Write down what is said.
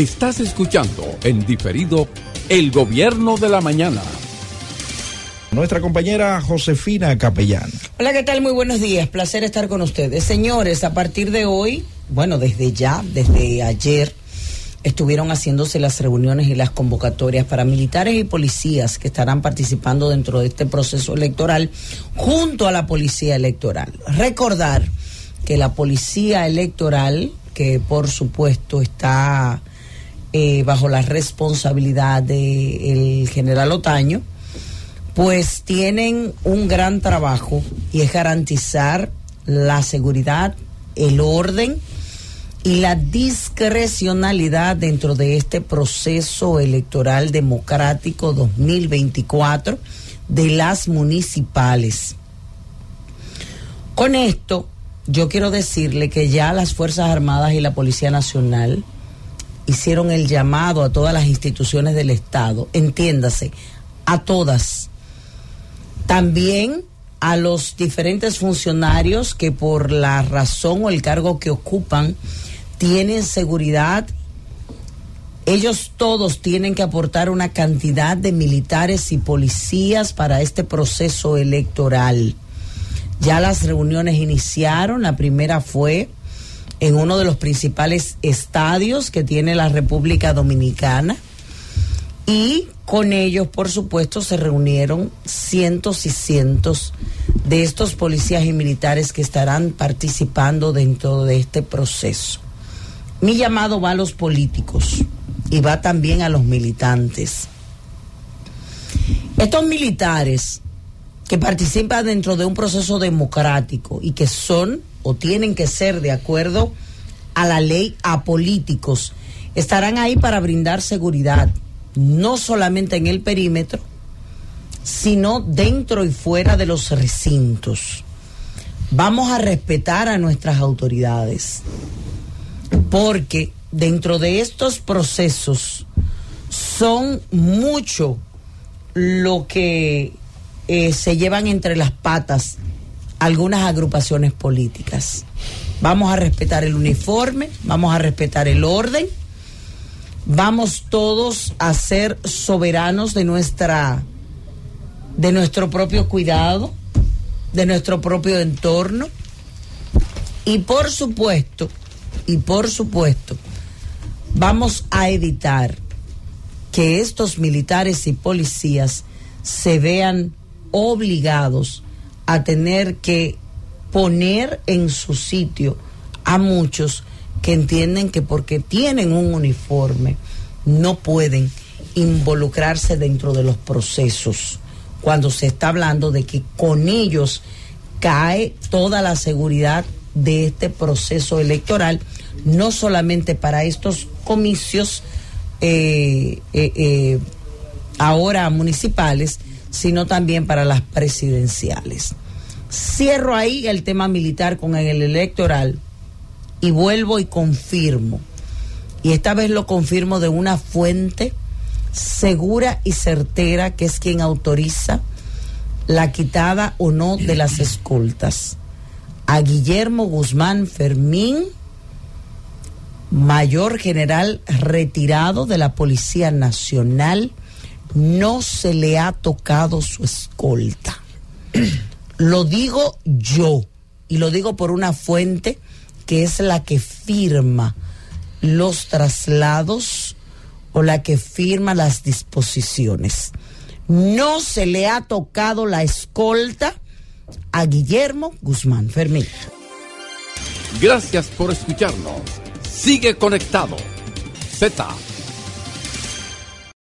Estás escuchando en diferido El Gobierno de la Mañana. Nuestra compañera Josefina Capellán. Hola, ¿qué tal? Muy buenos días. Placer estar con ustedes. Señores, a partir de hoy, bueno, desde ya, desde ayer, estuvieron haciéndose las reuniones y las convocatorias para militares y policías que estarán participando dentro de este proceso electoral junto a la policía electoral. Recordar que la policía electoral, que por supuesto está eh, bajo la responsabilidad del general Otaño, pues tienen un gran trabajo y es garantizar la seguridad, el orden, y la discrecionalidad dentro de este proceso electoral democrático 2024 de las municipales. Con esto, yo quiero decirle que ya las Fuerzas Armadas y la Policía Nacional hicieron el llamado a todas las instituciones del Estado, entiéndase, a todas. También a los diferentes funcionarios que por la razón o el cargo que ocupan tienen seguridad. Ellos todos tienen que aportar una cantidad de militares y policías para este proceso electoral. Ya las reuniones iniciaron. La primera fue en uno de los principales estadios que tiene la República Dominicana. Y con ellos, por supuesto, se reunieron cientos y cientos de estos policías y militares que estarán participando dentro de este proceso. Mi llamado va a los políticos y va también a los militantes. Estos militares que participan dentro de un proceso democrático y que son o tienen que ser de acuerdo a la ley a políticos, estarán ahí para brindar seguridad, no solamente en el perímetro, sino dentro y fuera de los recintos. Vamos a respetar a nuestras autoridades porque dentro de estos procesos son mucho lo que eh, se llevan entre las patas algunas agrupaciones políticas. Vamos a respetar el uniforme, vamos a respetar el orden, vamos todos a ser soberanos de nuestra de nuestro propio cuidado, de nuestro propio entorno y por supuesto y por supuesto, vamos a evitar que estos militares y policías se vean obligados a tener que poner en su sitio a muchos que entienden que porque tienen un uniforme no pueden involucrarse dentro de los procesos. Cuando se está hablando de que con ellos cae toda la seguridad de este proceso electoral, no solamente para estos comicios eh, eh, eh, ahora municipales, sino también para las presidenciales. Cierro ahí el tema militar con el electoral y vuelvo y confirmo, y esta vez lo confirmo de una fuente segura y certera que es quien autoriza la quitada o no de las escoltas a Guillermo Guzmán Fermín, mayor general retirado de la Policía Nacional, no se le ha tocado su escolta. lo digo yo y lo digo por una fuente que es la que firma los traslados o la que firma las disposiciones. No se le ha tocado la escolta a Guillermo Guzmán Fermín. Gracias por escucharnos. Sigue conectado. Z